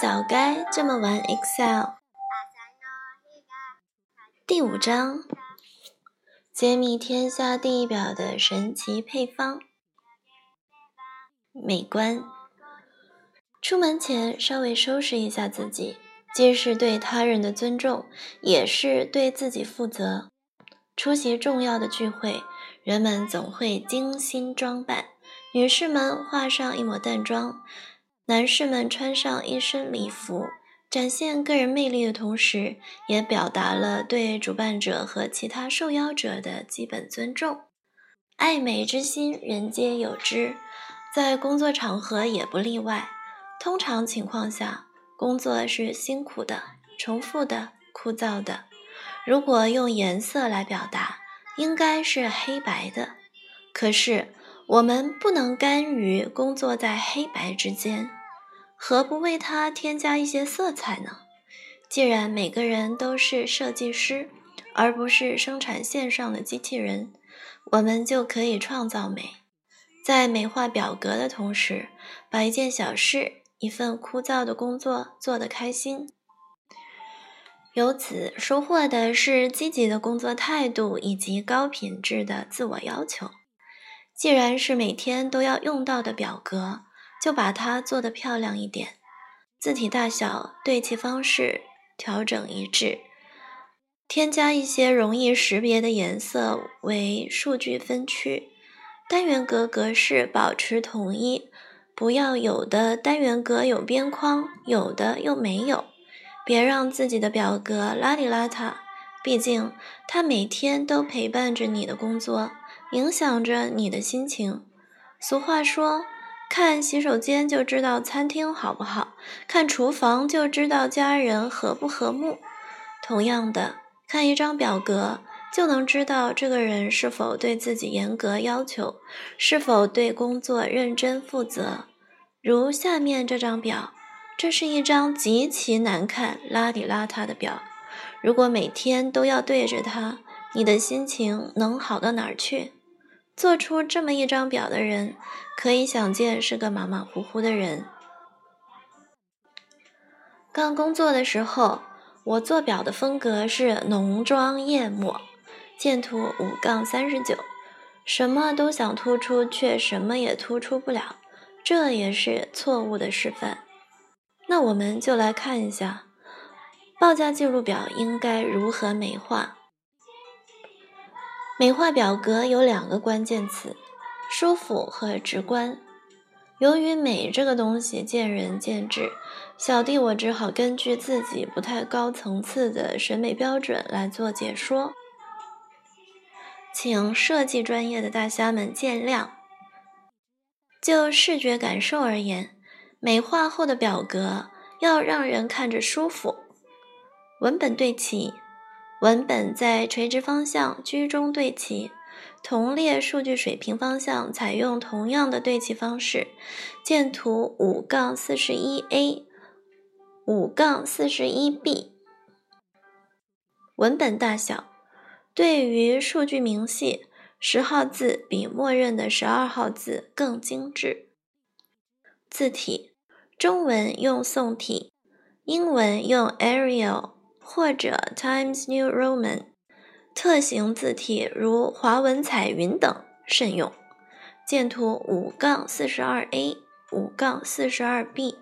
早该这么玩 Excel。第五章，揭秘天下第一表的神奇配方。美观。出门前稍微收拾一下自己，既是对他人的尊重，也是对自己负责。出席重要的聚会，人们总会精心装扮，女士们画上一抹淡妆，男士们穿上一身礼服。展现个人魅力的同时，也表达了对主办者和其他受邀者的基本尊重。爱美之心，人皆有之，在工作场合也不例外。通常情况下，工作是辛苦的、重复的、枯燥的。如果用颜色来表达，应该是黑白的。可是，我们不能甘于工作在黑白之间。何不为它添加一些色彩呢？既然每个人都是设计师，而不是生产线上的机器人，我们就可以创造美，在美化表格的同时，把一件小事、一份枯燥的工作做得开心。由此收获的是积极的工作态度以及高品质的自我要求。既然是每天都要用到的表格。就把它做得漂亮一点，字体大小、对齐方式调整一致，添加一些容易识别的颜色为数据分区，单元格格式保持统一，不要有的单元格有边框，有的又没有，别让自己的表格邋里邋遢，毕竟它每天都陪伴着你的工作，影响着你的心情。俗话说。看洗手间就知道餐厅好不好，看厨房就知道家人和不和睦。同样的，看一张表格就能知道这个人是否对自己严格要求，是否对工作认真负责。如下面这张表，这是一张极其难看、邋里邋遢的表。如果每天都要对着它，你的心情能好到哪儿去？做出这么一张表的人，可以想见是个马马虎虎的人。刚工作的时候，我做表的风格是浓妆艳抹，剑图五杠三十九，什么都想突出，却什么也突出不了，这也是错误的示范。那我们就来看一下，报价记录表应该如何美化。美化表格有两个关键词：舒服和直观。由于美这个东西见仁见智，小弟我只好根据自己不太高层次的审美标准来做解说，请设计专业的大虾们见谅。就视觉感受而言，美化后的表格要让人看着舒服，文本对齐。文本在垂直方向居中对齐，同列数据水平方向采用同样的对齐方式。见图五杠四十一 A，五杠四十一 B。文本大小对于数据明细，十号字比默认的十二号字更精致。字体，中文用宋体，英文用 Arial。或者 Times New Roman，特型字体如华文彩云等慎用。见图五杠四十二 A，五杠四十二 B。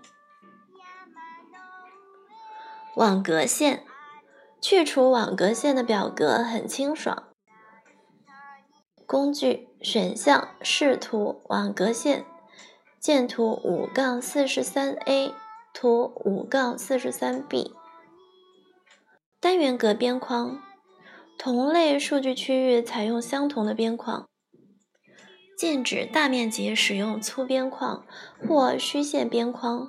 网格线，去除网格线的表格很清爽。工具选项视图网格线。见图五杠四十三 A，图五杠四十三 B。单元格边框，同类数据区域采用相同的边框。禁止大面积使用粗边框或虚线边框。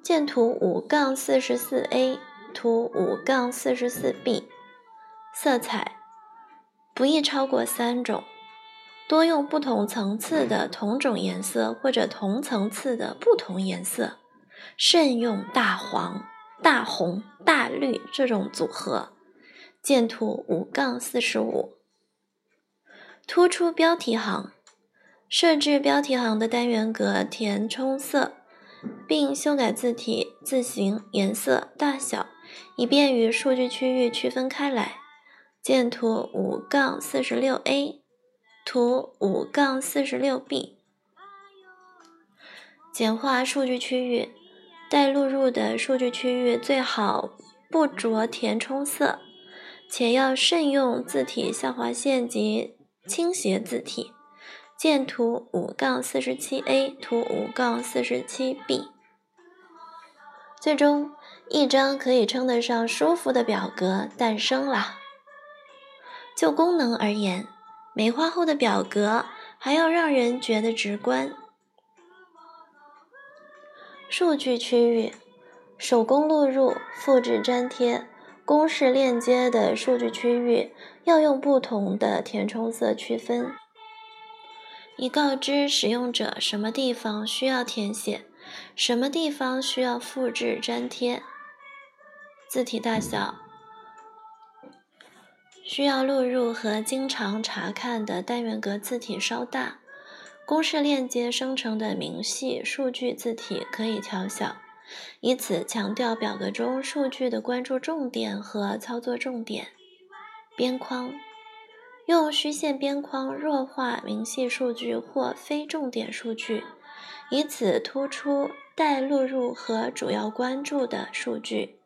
见图五杠四十四 A，图五杠四十四 B。色彩不宜超过三种，多用不同层次的同种颜色或者同层次的不同颜色，慎用大黄。大红、大绿这种组合，见图五杠四十五。突出标题行，设置标题行的单元格填充色，并修改字体字形、颜色、大小，以便与数据区域区分开来。见图五杠四十六 A，图五杠四十六 B。简化数据区域，待录入的数据区域最好不着填充色，且要慎用字体下划线及倾斜字体。见图五杠四十七 A，图五杠四十七 B。最终，一张可以称得上舒服的表格诞生了。就功能而言，美化后的表格还要让人觉得直观。数据区域，手工录入、复制粘贴、公式链接的数据区域要用不同的填充色区分，以告知使用者什么地方需要填写，什么地方需要复制粘贴。字体大小需要录入和经常查看的单元格字体稍大。公式链接生成的明细数据字体可以调小，以此强调表格中数据的关注重点和操作重点。边框用虚线边框弱化明细数据或非重点数据，以此突出待录入和主要关注的数据。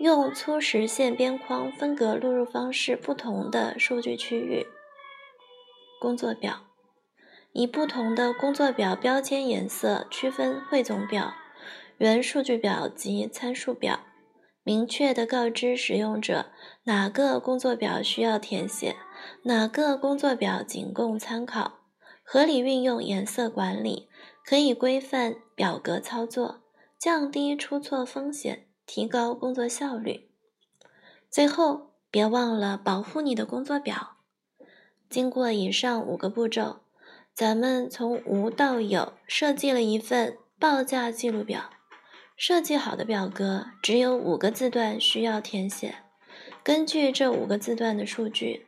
用粗实线边框分隔录入方式不同的数据区域。工作表。以不同的工作表标签颜色区分汇总表、原数据表及参数表，明确地告知使用者哪个工作表需要填写，哪个工作表仅供参考。合理运用颜色管理，可以规范表格操作，降低出错风险，提高工作效率。最后，别忘了保护你的工作表。经过以上五个步骤。咱们从无到有设计了一份报价记录表，设计好的表格只有五个字段需要填写。根据这五个字段的数据，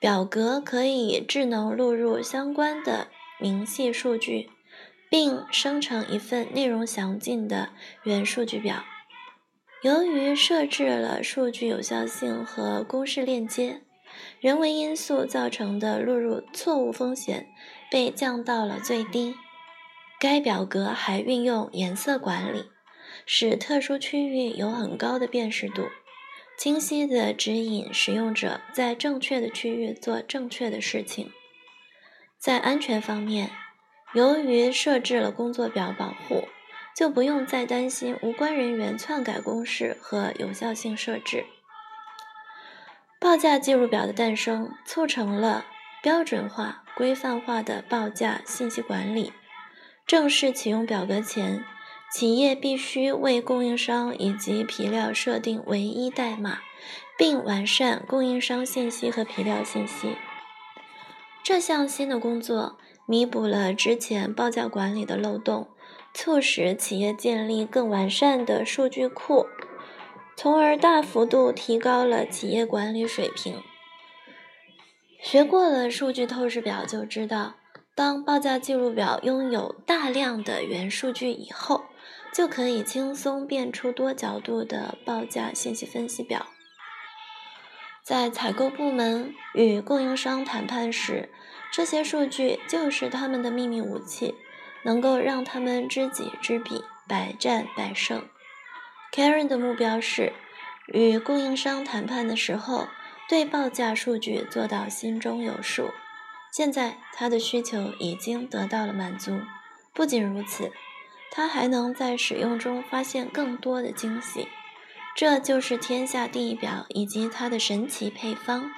表格可以智能录入相关的明细数据，并生成一份内容详尽的原数据表。由于设置了数据有效性和公式链接。人为因素造成的录入错误风险被降到了最低。该表格还运用颜色管理，使特殊区域有很高的辨识度，清晰地指引使用者在正确的区域做正确的事情。在安全方面，由于设置了工作表保护，就不用再担心无关人员篡改公式和有效性设置。报价记录表的诞生，促成了标准化、规范化的报价信息管理。正式启用表格前，企业必须为供应商以及皮料设定唯一代码，并完善供应商信息和皮料信息。这项新的工作弥补了之前报价管理的漏洞，促使企业建立更完善的数据库。从而大幅度提高了企业管理水平。学过了数据透视表就知道，当报价记录表拥有大量的原数据以后，就可以轻松变出多角度的报价信息分析表。在采购部门与供应商谈判时，这些数据就是他们的秘密武器，能够让他们知己知彼，百战百胜。Karen 的目标是与供应商谈判的时候，对报价数据做到心中有数。现在他的需求已经得到了满足。不仅如此，他还能在使用中发现更多的惊喜。这就是天下第一表以及它的神奇配方。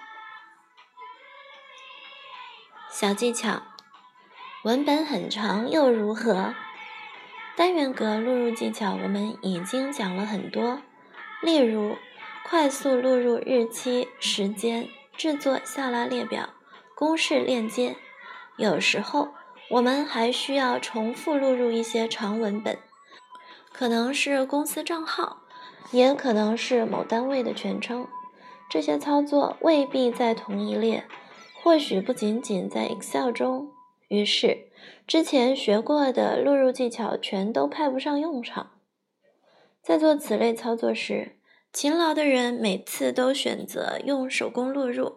小技巧：文本很长又如何？单元格录入技巧我们已经讲了很多，例如快速录入日期、时间、制作下拉列表、公式链接。有时候我们还需要重复录入一些长文本，可能是公司账号，也可能是某单位的全称。这些操作未必在同一列，或许不仅仅在 Excel 中。于是之前学过的录入技巧全都派不上用场。在做此类操作时，勤劳的人每次都选择用手工录入，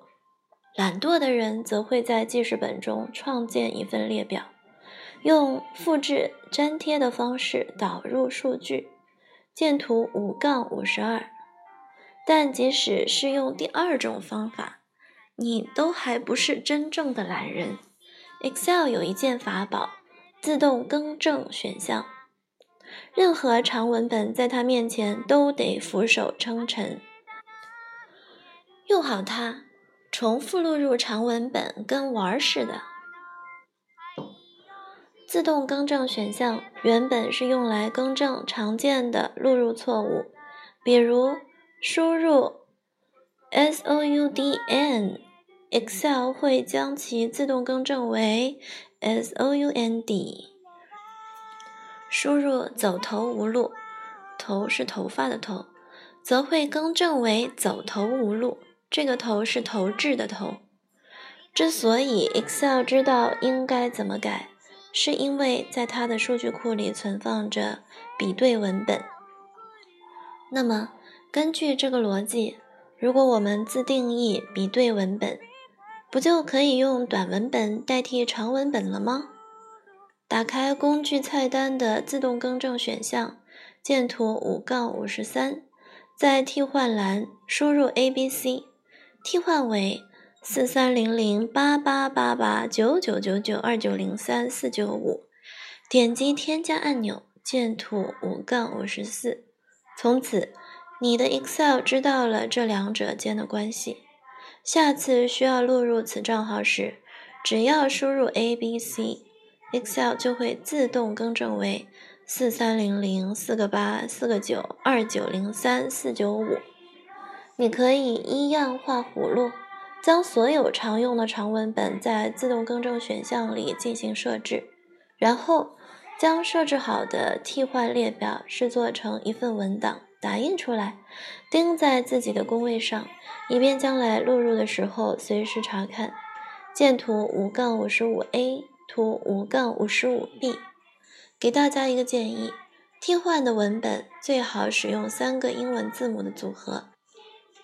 懒惰的人则会在记事本中创建一份列表，用复制粘贴的方式导入数据。见图五杠五十二。但即使是用第二种方法，你都还不是真正的懒人。Excel 有一件法宝——自动更正选项。任何长文本在它面前都得俯首称臣。用好它，重复录入长文本跟玩儿似的。自动更正选项原本是用来更正常见的录入错误，比如输入 S O U D N，Excel 会将其自动更正为 sound。输入走投无路，头是头发的头，则会更正为走投无路。这个头是投掷的头。之所以 Excel 知道应该怎么改，是因为在它的数据库里存放着比对文本。那么，根据这个逻辑，如果我们自定义比对文本，不就可以用短文本代替长文本了吗？打开工具菜单的自动更正选项，见图五杠五十三，在替换栏输入 A B C，替换为四三零零八八八八九九九九二九零三四九五，点击添加按钮，见图五杠五十四。从此，你的 Excel 知道了这两者间的关系。下次需要录入此账号时，只要输入 A B C。Excel 就会自动更正为四三零零四个八四个九二九零三四九五。你可以一样画葫芦，将所有常用的长文本在自动更正选项里进行设置，然后将设置好的替换列表视作成一份文档，打印出来，钉在自己的工位上，以便将来录入的时候随时查看。见图五杠五十五 A。图五杠五十五 b，给大家一个建议：替换的文本最好使用三个英文字母的组合，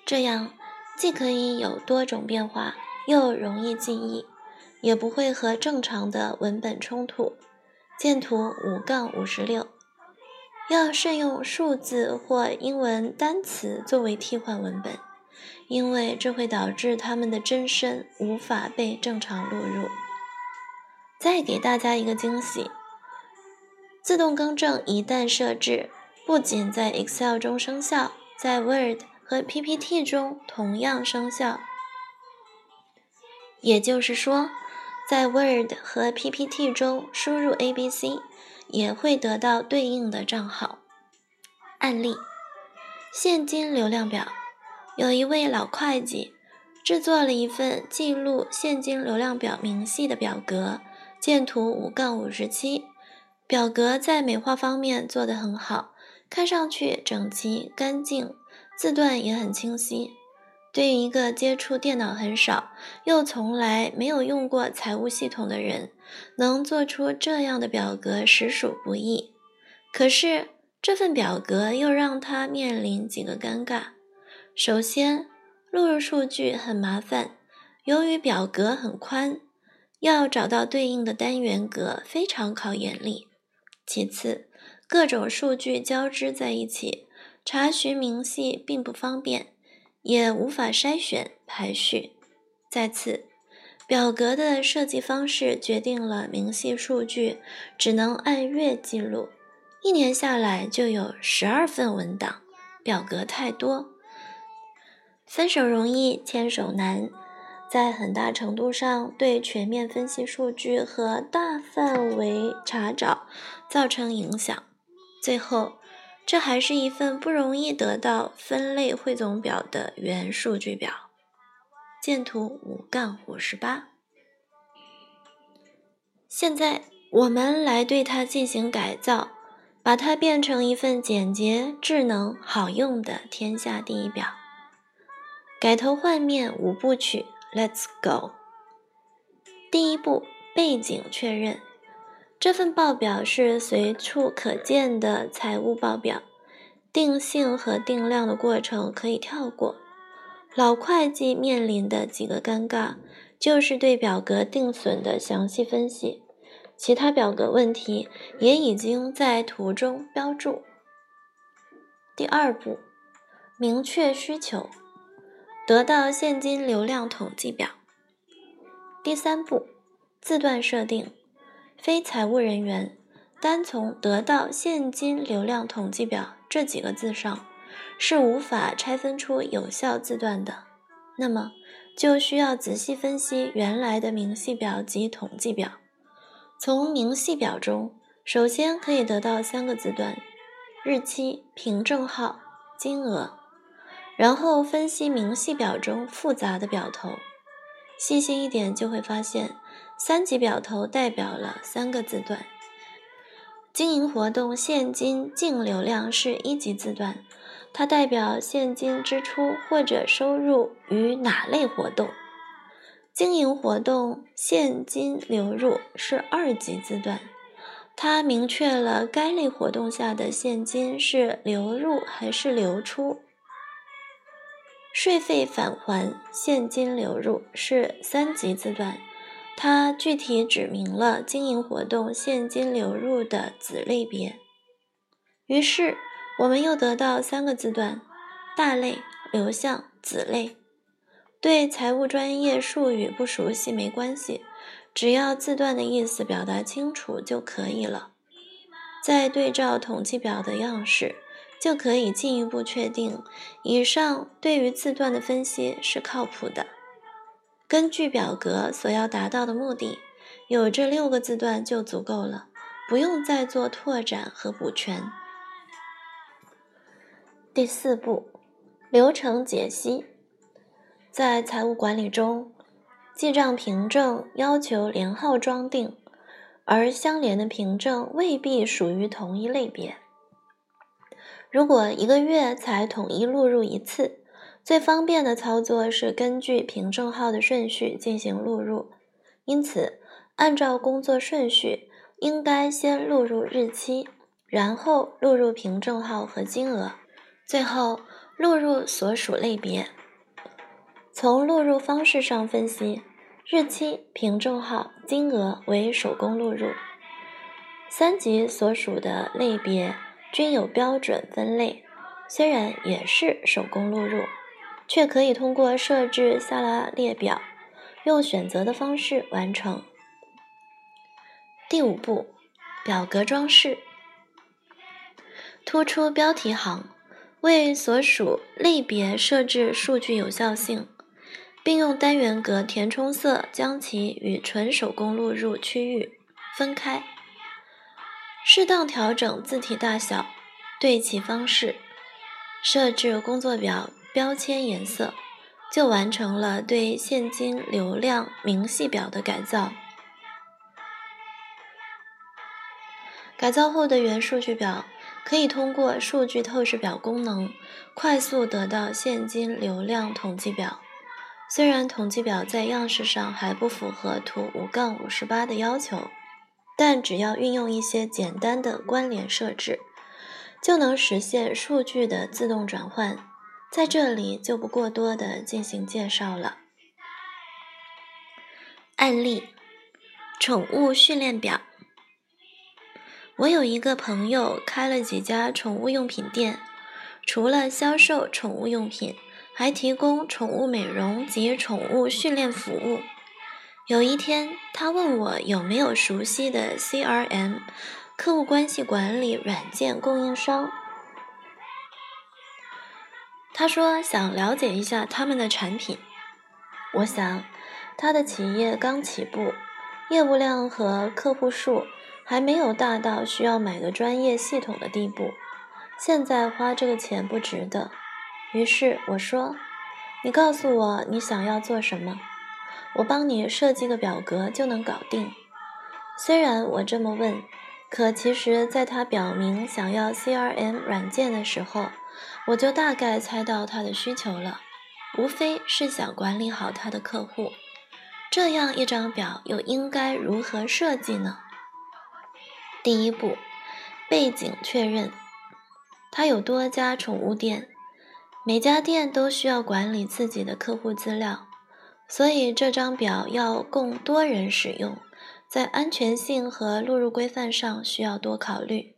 这样既可以有多种变化，又容易记忆，也不会和正常的文本冲突。见图五杠五十六，要慎用数字或英文单词作为替换文本，因为这会导致它们的真身无法被正常录入。再给大家一个惊喜：自动更正一旦设置，不仅在 Excel 中生效，在 Word 和 PPT 中同样生效。也就是说，在 Word 和 PPT 中输入 ABC，也会得到对应的账号。案例：现金流量表。有一位老会计制作了一份记录现金流量表明细的表格。见图五杠五十七，表格在美化方面做得很好，看上去整齐干净，字段也很清晰。对于一个接触电脑很少又从来没有用过财务系统的人，能做出这样的表格实属不易。可是这份表格又让他面临几个尴尬：首先，录入数据很麻烦，由于表格很宽。要找到对应的单元格非常考眼力。其次，各种数据交织在一起，查询明细并不方便，也无法筛选排序。再次，表格的设计方式决定了明细数据只能按月记录，一年下来就有十二份文档，表格太多，分手容易牵手难。在很大程度上对全面分析数据和大范围查找造成影响。最后，这还是一份不容易得到分类汇总表的原数据表。见图五杠五十八。现在我们来对它进行改造，把它变成一份简洁、智能、好用的天下第一表。改头换面五部曲。Let's go。第一步，背景确认。这份报表是随处可见的财务报表，定性和定量的过程可以跳过。老会计面临的几个尴尬，就是对表格定损的详细分析，其他表格问题也已经在图中标注。第二步，明确需求，得到现金流量统计表。第三步，字段设定。非财务人员单从得到现金流量统计表这几个字上是无法拆分出有效字段的，那么就需要仔细分析原来的明细表及统计表。从明细表中，首先可以得到三个字段：日期、凭证号、金额，然后分析明细表中复杂的表头。细心一点就会发现，三级表头代表了三个字段。经营活动现金净流量是一级字段，它代表现金支出或者收入与哪类活动。经营活动现金流入是二级字段，它明确了该类活动下的现金是流入还是流出。税费返还现金流入是三级字段，它具体指明了经营活动现金流入的子类别。于是，我们又得到三个字段：大类、流向、子类。对财务专业术语不熟悉没关系，只要字段的意思表达清楚就可以了。再对照统计表的样式。就可以进一步确定，以上对于字段的分析是靠谱的。根据表格所要达到的目的，有这六个字段就足够了，不用再做拓展和补全。第四步，流程解析。在财务管理中，记账凭证要求连号装订，而相连的凭证未必属于同一类别。如果一个月才统一录入一次，最方便的操作是根据凭证号的顺序进行录入。因此，按照工作顺序，应该先录入日期，然后录入凭证号和金额，最后录入所属类别。从录入方式上分析，日期、凭证号、金额为手工录入，三级所属的类别。均有标准分类，虽然也是手工录入，却可以通过设置下拉列表，用选择的方式完成。第五步，表格装饰，突出标题行，为所属类别设置数据有效性，并用单元格填充色将其与纯手工录入区域分开。适当调整字体大小、对齐方式，设置工作表标签颜色，就完成了对现金流量明细表的改造。改造后的原数据表可以通过数据透视表功能快速得到现金流量统计表。虽然统计表在样式上还不符合图五杠五十八的要求。但只要运用一些简单的关联设置，就能实现数据的自动转换。在这里就不过多的进行介绍了。案例：宠物训练表。我有一个朋友开了几家宠物用品店，除了销售宠物用品，还提供宠物美容及宠物训练服务。有一天，他问我有没有熟悉的 CRM 客户关系管理软件供应商。他说想了解一下他们的产品。我想，他的企业刚起步，业务量和客户数还没有大到需要买个专业系统的地步。现在花这个钱不值得。于是我说：“你告诉我你想要做什么。”我帮你设计个表格就能搞定。虽然我这么问，可其实在他表明想要 CRM 软件的时候，我就大概猜到他的需求了，无非是想管理好他的客户。这样一张表又应该如何设计呢？第一步，背景确认。他有多家宠物店，每家店都需要管理自己的客户资料，所以这张表要供多人使用，在安全性和录入规范上需要多考虑，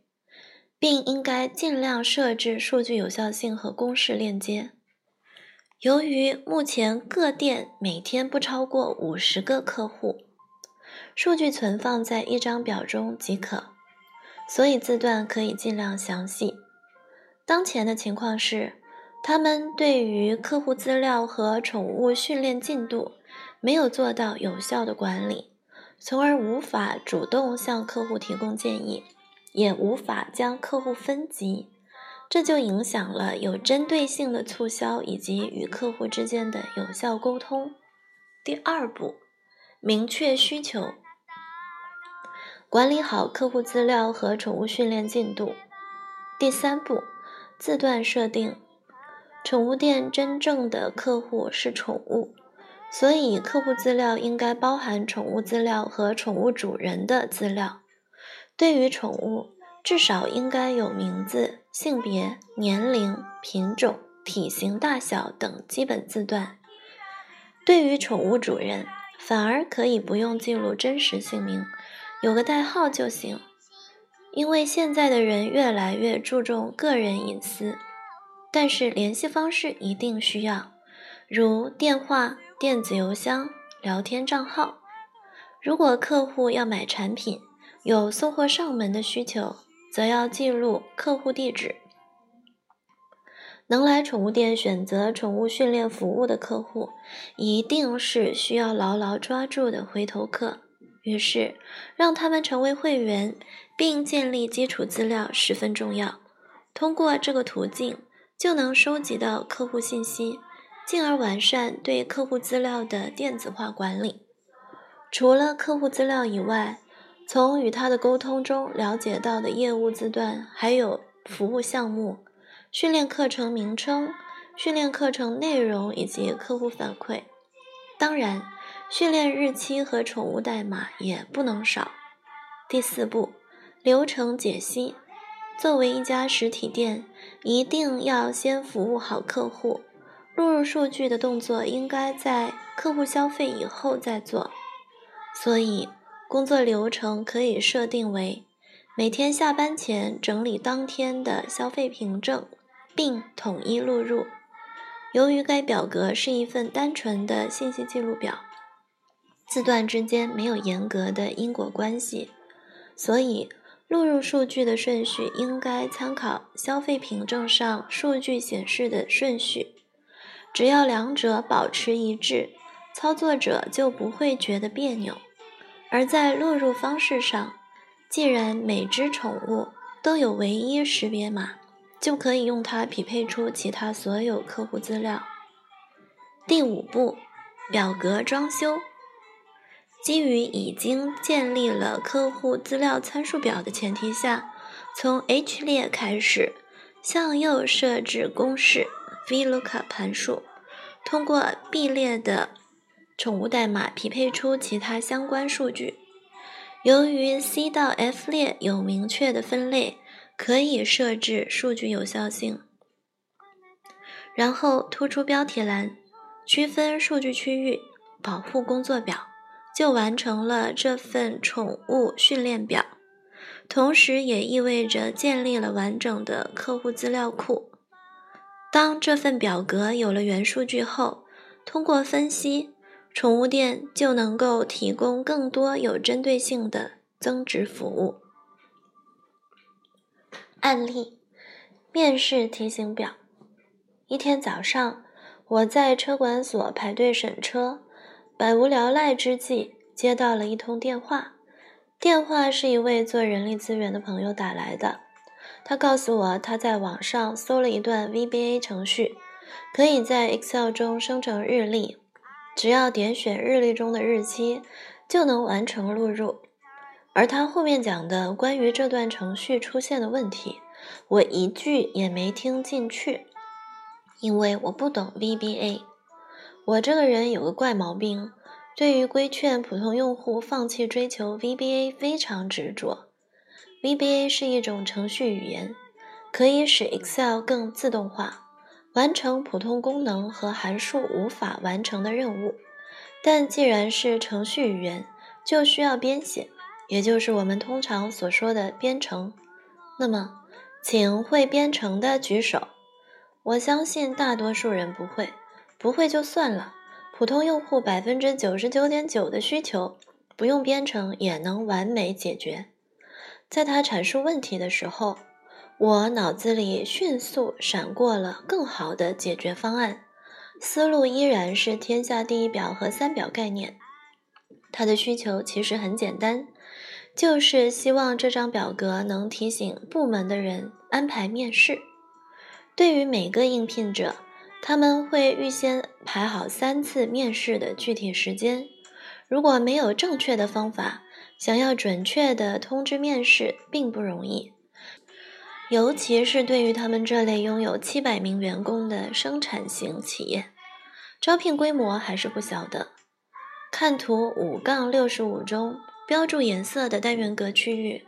并应该尽量设置数据有效性和公示链接。由于目前各店每天不超过五十个客户，数据存放在一张表中即可。所以字段可以尽量详细。当前的情况是，他们对于客户资料和宠物训练进度没有做到有效的管理，从而无法主动向客户提供建议，也无法将客户分级，这就影响了有针对性的促销以及与客户之间的有效沟通。第二步，明确需求。管理好客户资料和宠物训练进度。第三步，字段设定。宠物店真正的客户是宠物，所以客户资料应该包含宠物资料和宠物主人的资料。对于宠物，至少应该有名字、性别、年龄、品种、体型大小等基本字段。对于宠物主人，反而可以不用记录真实姓名。有个代号就行，因为现在的人越来越注重个人隐私，但是联系方式一定需要，如电话、电子邮箱、聊天账号。如果客户要买产品，有送货上门的需求，则要记录客户地址。能来宠物店选择宠物训练服务的客户，一定是需要牢牢抓住的回头客。于是，让他们成为会员，并建立基础资料十分重要。通过这个途径，就能收集到客户信息，进而完善对客户资料的电子化管理。除了客户资料以外，从与他的沟通中了解到的业务字段，还有服务项目、训练课程名称、训练课程内容以及客户反馈。当然。训练日期和宠物代码也不能少。第四步，流程解析。作为一家实体店，一定要先服务好客户。录入数据的动作应该在客户消费以后再做。所以，工作流程可以设定为：每天下班前整理当天的消费凭证，并统一录入。由于该表格是一份单纯的信息记录表。字段之间没有严格的因果关系，所以录入数据的顺序应该参考消费凭证上数据显示的顺序。只要两者保持一致，操作者就不会觉得别扭。而在录入方式上，既然每只宠物都有唯一识别码，就可以用它匹配出其他所有客户资料。第五步，表格装修。基于已经建立了客户资料参数表的前提下，从 H 列开始，向右设置公式 VLOOKUP 函数，通过 B 列的宠物代码匹配出其他相关数据。由于 C 到 F 列有明确的分类，可以设置数据有效性。然后突出标题栏，区分数据区域，保护工作表。就完成了这份宠物训练表，同时也意味着建立了完整的客户资料库。当这份表格有了原数据后，通过分析，宠物店就能够提供更多有针对性的增值服务。案例：面试提醒表。一天早上，我在车管所排队审车。百无聊赖之际，接到了一通电话。电话是一位做人力资源的朋友打来的。他告诉我，他在网上搜了一段 VBA 程序，可以在 Excel 中生成日历，只要点选日历中的日期，就能完成录入。而他后面讲的关于这段程序出现的问题，我一句也没听进去，因为我不懂 VBA。我这个人有个怪毛病，对于规劝普通用户放弃追求 VBA 非常执着。VBA 是一种程序语言，可以使 Excel 更自动化，完成普通功能和函数无法完成的任务。但既然是程序语言，就需要编写，也就是我们通常所说的编程。那么，请会编程的举手。我相信大多数人不会，不会就算了。普通用户百分之九十九点九的需求，不用编程也能完美解决。在他阐述问题的时候，我脑子里迅速闪过了更好的解决方案，思路依然是天下第一表和三表概念。他的需求其实很简单，就是希望这张表格能提醒部门的人安排面试。对于每个应聘者。他们会预先排好三次面试的具体时间。如果没有正确的方法，想要准确的通知面试并不容易，尤其是对于他们这类拥有七百名员工的生产型企业，招聘规模还是不小的。看图五杠六十五中标注颜色的单元格区域，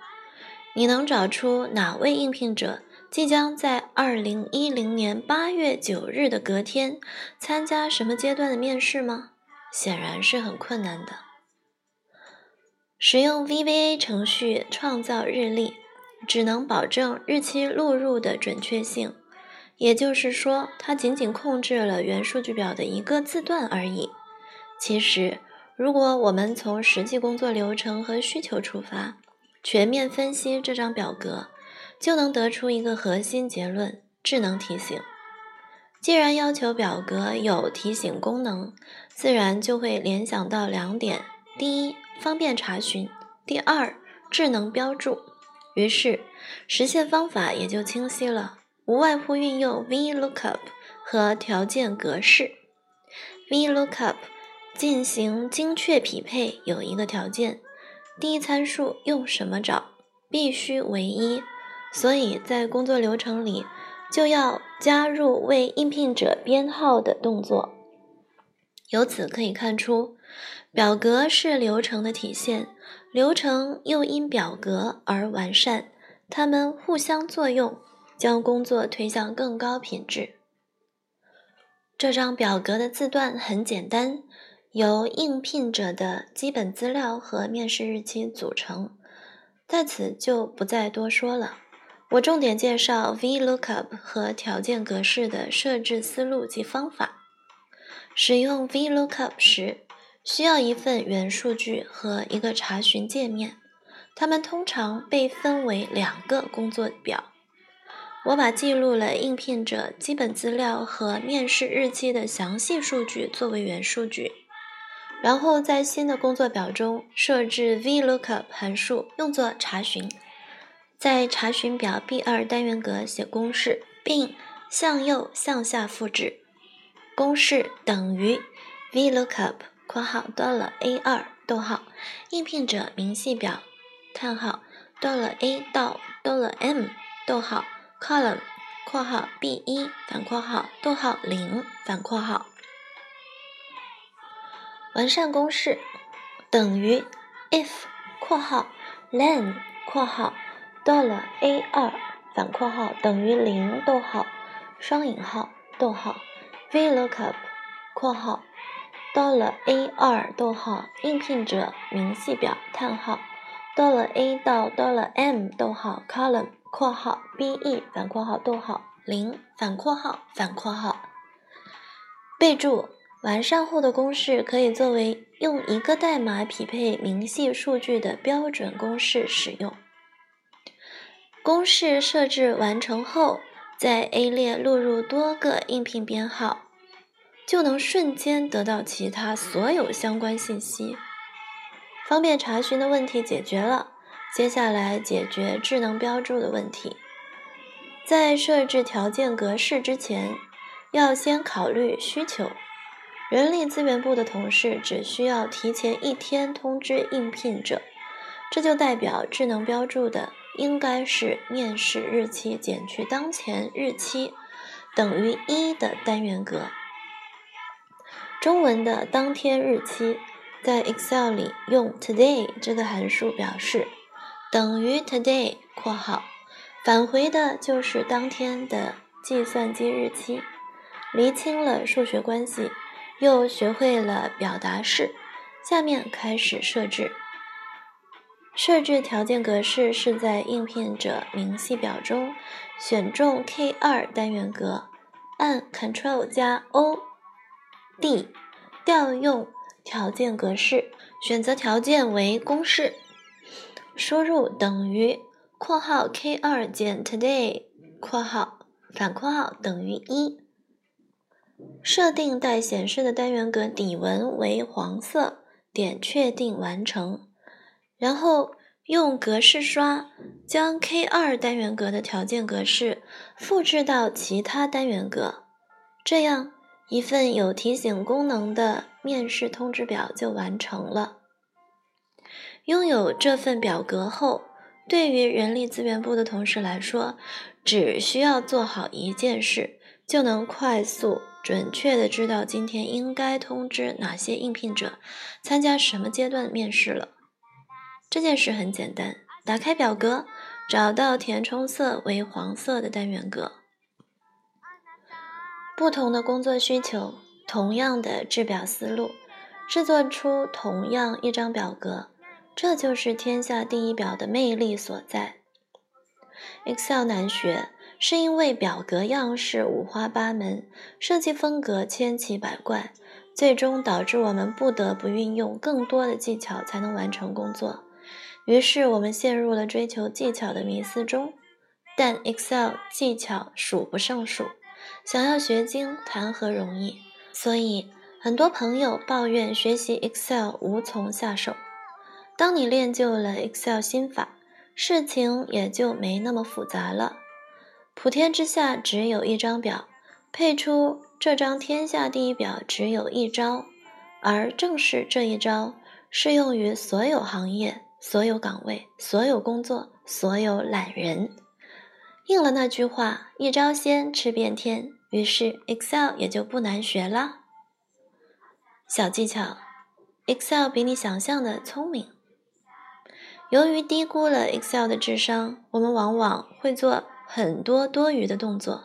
你能找出哪位应聘者？即将在二零一零年八月九日的隔天参加什么阶段的面试吗？显然是很困难的。使用 VBA 程序创造日历，只能保证日期录入的准确性，也就是说，它仅仅控制了原数据表的一个字段而已。其实，如果我们从实际工作流程和需求出发，全面分析这张表格。就能得出一个核心结论：智能提醒。既然要求表格有提醒功能，自然就会联想到两点：第一，方便查询；第二，智能标注。于是，实现方法也就清晰了，无外乎运用 VLOOKUP 和条件格式。VLOOKUP 进行精确匹配有一个条件：第一参数用什么找，必须唯一。所以在工作流程里，就要加入为应聘者编号的动作。由此可以看出，表格是流程的体现，流程又因表格而完善，它们互相作用，将工作推向更高品质。这张表格的字段很简单，由应聘者的基本资料和面试日期组成，在此就不再多说了。我重点介绍 VLOOKUP 和条件格式的设置思路及方法。使用 VLOOKUP 时，需要一份元数据和一个查询界面，它们通常被分为两个工作表。我把记录了应聘者基本资料和面试日期的详细数据作为元数据，然后在新的工作表中设置 VLOOKUP 函数，用作查询。在查询表 B 二单元格写公式，并向右向下复制。公式等于 VLOOKUP（ 括号 $A 二逗号应聘者明细表叹号 $A 到 $M 逗号 column（ 括号 B 一反括号逗号零反括号）完善公式等于 if（ 括号 len 括号）。到了 A 二反括号等于零逗号双引号逗号。VLOOKUP 括号到了 A 二逗号。应聘者明细表叹号到了 A 到到了 M 逗号。column 括号 BE 反括号逗号。零反括号反括号。备注完善后的公式可以作为用一个代码匹配明细数据的标准公式使用。公式设置完成后，在 A 列录入多个应聘编号，就能瞬间得到其他所有相关信息。方便查询的问题解决了，接下来解决智能标注的问题。在设置条件格式之前，要先考虑需求。人力资源部的同事只需要提前一天通知应聘者，这就代表智能标注的。应该是面试日期减去当前日期等于一的单元格。中文的当天日期在 Excel 里用 today 这个函数表示等于 today（ 括号），返回的就是当天的计算机日期。厘清了数学关系，又学会了表达式，下面开始设置。设置条件格式是在应聘者明细表中选中 K2 单元格，按 Ctrl 加 O，D，调用条件格式，选择条件为公式，输入等于括号 K2 减 Today 括号反括号等于一。设定待显示的单元格底纹为黄色，点确定完成。然后用格式刷将 K2 单元格的条件格式复制到其他单元格，这样一份有提醒功能的面试通知表就完成了。拥有这份表格后，对于人力资源部的同事来说，只需要做好一件事，就能快速。准确的知道今天应该通知哪些应聘者参加什么阶段面试了。这件事很简单，打开表格，找到填充色为黄色的单元格。不同的工作需求，同样的制表思路，制作出同样一张表格，这就是天下第一表的魅力所在。Excel 难学。是因为表格样式五花八门，设计风格千奇百怪，最终导致我们不得不运用更多的技巧才能完成工作。于是我们陷入了追求技巧的迷思中。但 Excel 技巧数不胜数，想要学精谈何容易？所以很多朋友抱怨学习 Excel 无从下手。当你练就了 Excel 心法，事情也就没那么复杂了。普天之下只有一张表，配出这张天下第一表只有一招，而正是这一招适用于所有行业、所有岗位、所有工作、所有懒人。应了那句话：“一招鲜吃遍天。”于是 Excel 也就不难学了。小技巧：Excel 比你想象的聪明。由于低估了 Excel 的智商，我们往往会做。很多多余的动作，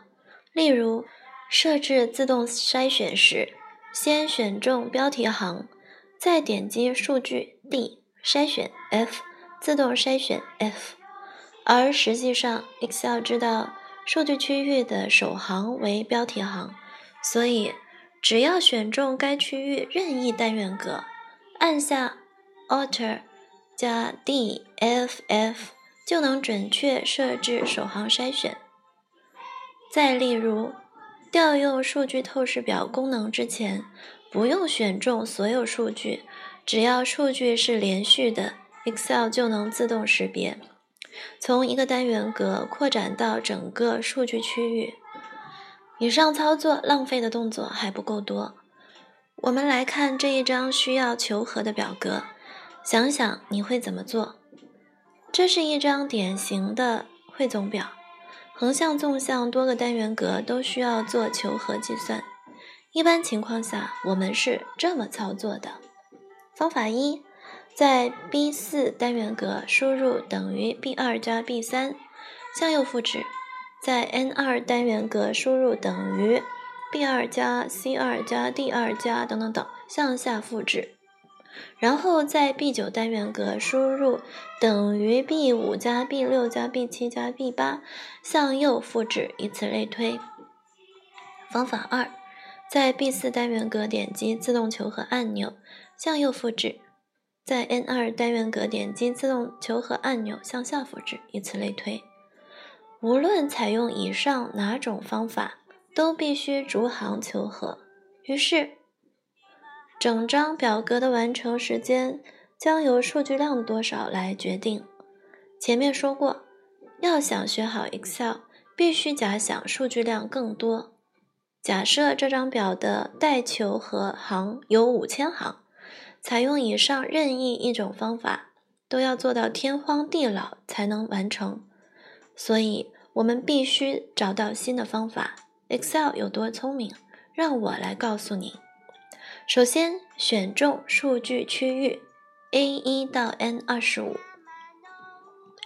例如设置自动筛选时，先选中标题行，再点击数据 D 筛选 F 自动筛选 F，而实际上 Excel 知道数据区域的首行为标题行，所以只要选中该区域任意单元格，按下 Alt 加 D F F。就能准确设置首行筛选。再例如，调用数据透视表功能之前，不用选中所有数据，只要数据是连续的，Excel 就能自动识别，从一个单元格扩展到整个数据区域。以上操作浪费的动作还不够多。我们来看这一张需要求和的表格，想想你会怎么做？这是一张典型的汇总表，横向、纵向多个单元格都需要做求和计算。一般情况下，我们是这么操作的：方法一，在 B 四单元格输入等于 B 二加 B 三，向右复制；在 N 二单元格输入等于 B 二加 C 二加 D 二加等等等，向下复制。然后在 B 九单元格输入等于 B 五加 B 六加 B 七加 B 八，向右复制，以此类推。方法二，在 B 四单元格点击自动求和按钮，向右复制；在 N 二单元格点击自动求和按钮，向下复制，以此类推。无论采用以上哪种方法，都必须逐行求和。于是。整张表格的完成时间将由数据量多少来决定。前面说过，要想学好 Excel，必须假想数据量更多。假设这张表的待求和行有五千行，采用以上任意一种方法，都要做到天荒地老才能完成。所以，我们必须找到新的方法。Excel 有多聪明？让我来告诉你。首先选中数据区域 A 一到 N 二十五，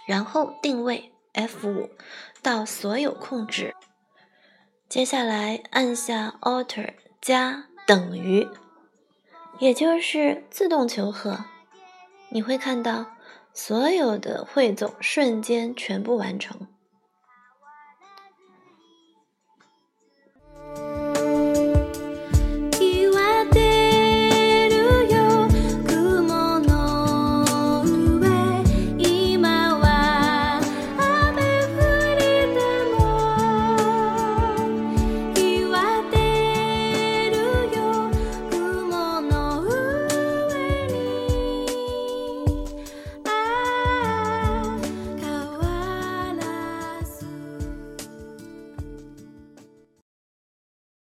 然后定位 F 五到所有控制。接下来按下 Alt 加等于，也就是自动求和。你会看到所有的汇总瞬间全部完成。